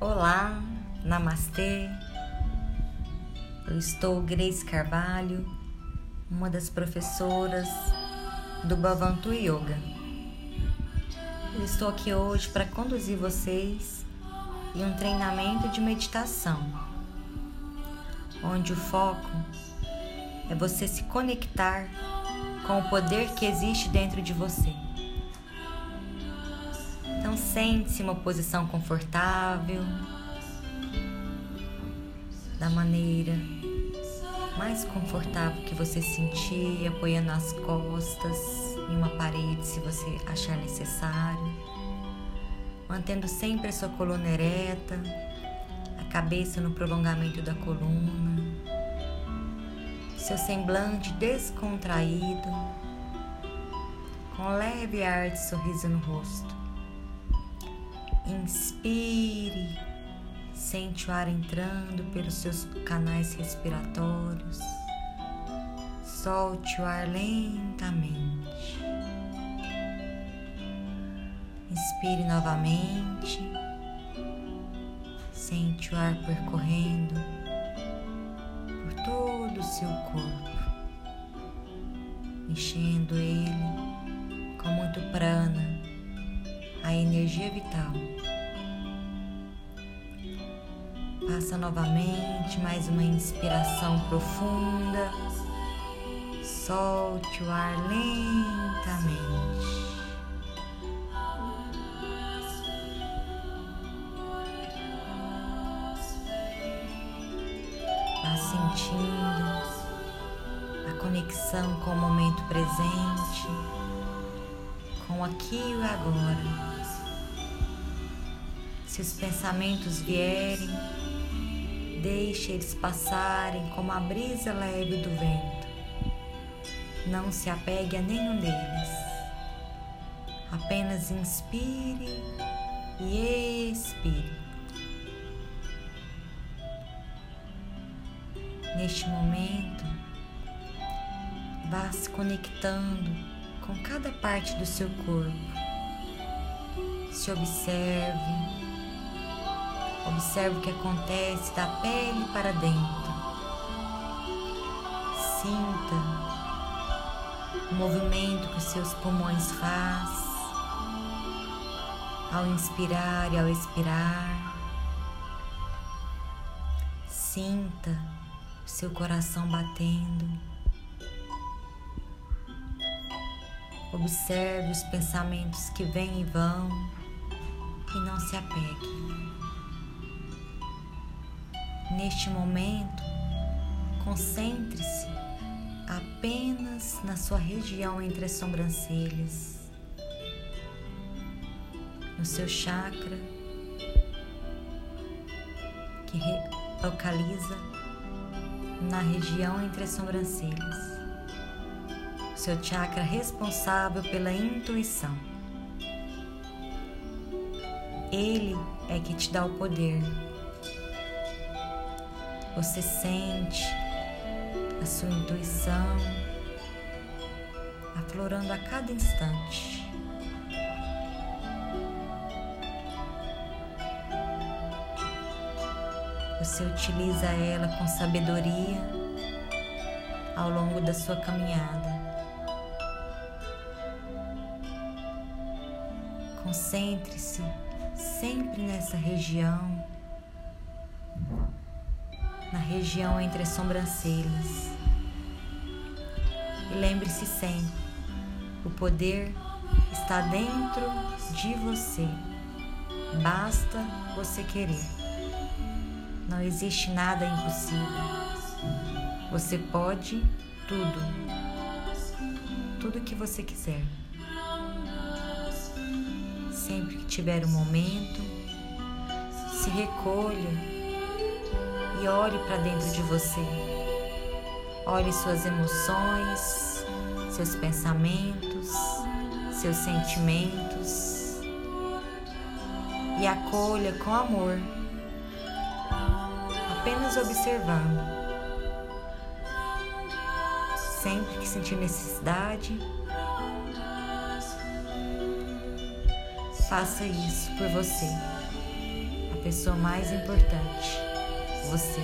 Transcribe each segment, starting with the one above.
Olá, Namastê. Eu estou Grace Carvalho, uma das professoras do Bhavantu Yoga. Eu estou aqui hoje para conduzir vocês em um treinamento de meditação, onde o foco é você se conectar com o poder que existe dentro de você. Então sente-se uma posição confortável, da maneira mais confortável que você sentir, apoiando as costas em uma parede se você achar necessário, mantendo sempre a sua coluna ereta, a cabeça no prolongamento da coluna, seu semblante descontraído, com leve ar de sorriso no rosto. Inspire, sente o ar entrando pelos seus canais respiratórios. Solte o ar lentamente. Inspire novamente. Sente o ar percorrendo por todo o seu corpo, enchendo ele com muito prana, energia vital. Faça novamente mais uma inspiração profunda. Solte o ar lentamente. Vá sentindo a conexão com o momento presente, com aqui e agora. Se os pensamentos vierem, Deixe eles passarem como a brisa leve do vento. Não se apegue a nenhum deles. Apenas inspire e expire. Neste momento, vá se conectando com cada parte do seu corpo. Se observe Observe o que acontece da pele para dentro. Sinta o movimento que os seus pulmões faz ao inspirar e ao expirar. Sinta o seu coração batendo. Observe os pensamentos que vêm e vão e não se apegue. Neste momento, concentre-se apenas na sua região entre as sobrancelhas, no seu chakra que localiza na região entre as sobrancelhas, seu chakra responsável pela intuição. Ele é que te dá o poder você sente a sua intuição aflorando a cada instante. Você utiliza ela com sabedoria ao longo da sua caminhada. Concentre-se sempre nessa região na região entre as sobrancelhas. E lembre-se sempre: o poder está dentro de você. Basta você querer. Não existe nada impossível. Você pode tudo. Tudo que você quiser. Sempre que tiver um momento, se recolha e olhe para dentro de você. Olhe suas emoções, seus pensamentos, seus sentimentos e acolha com amor, apenas observando. Sempre que sentir necessidade, faça isso por você. A pessoa mais importante, você.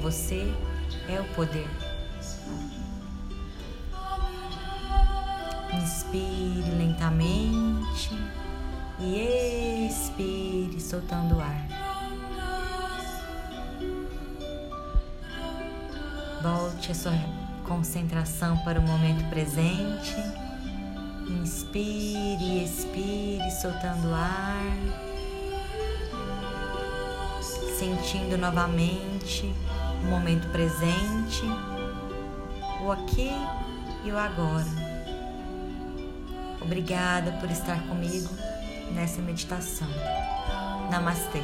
Você é o poder. Inspire lentamente e expire, soltando o ar. Volte a sua concentração para o momento presente. Inspire expire, soltando o ar. Sentindo novamente o momento presente, o aqui e o agora. Obrigada por estar comigo nessa meditação. Namastê.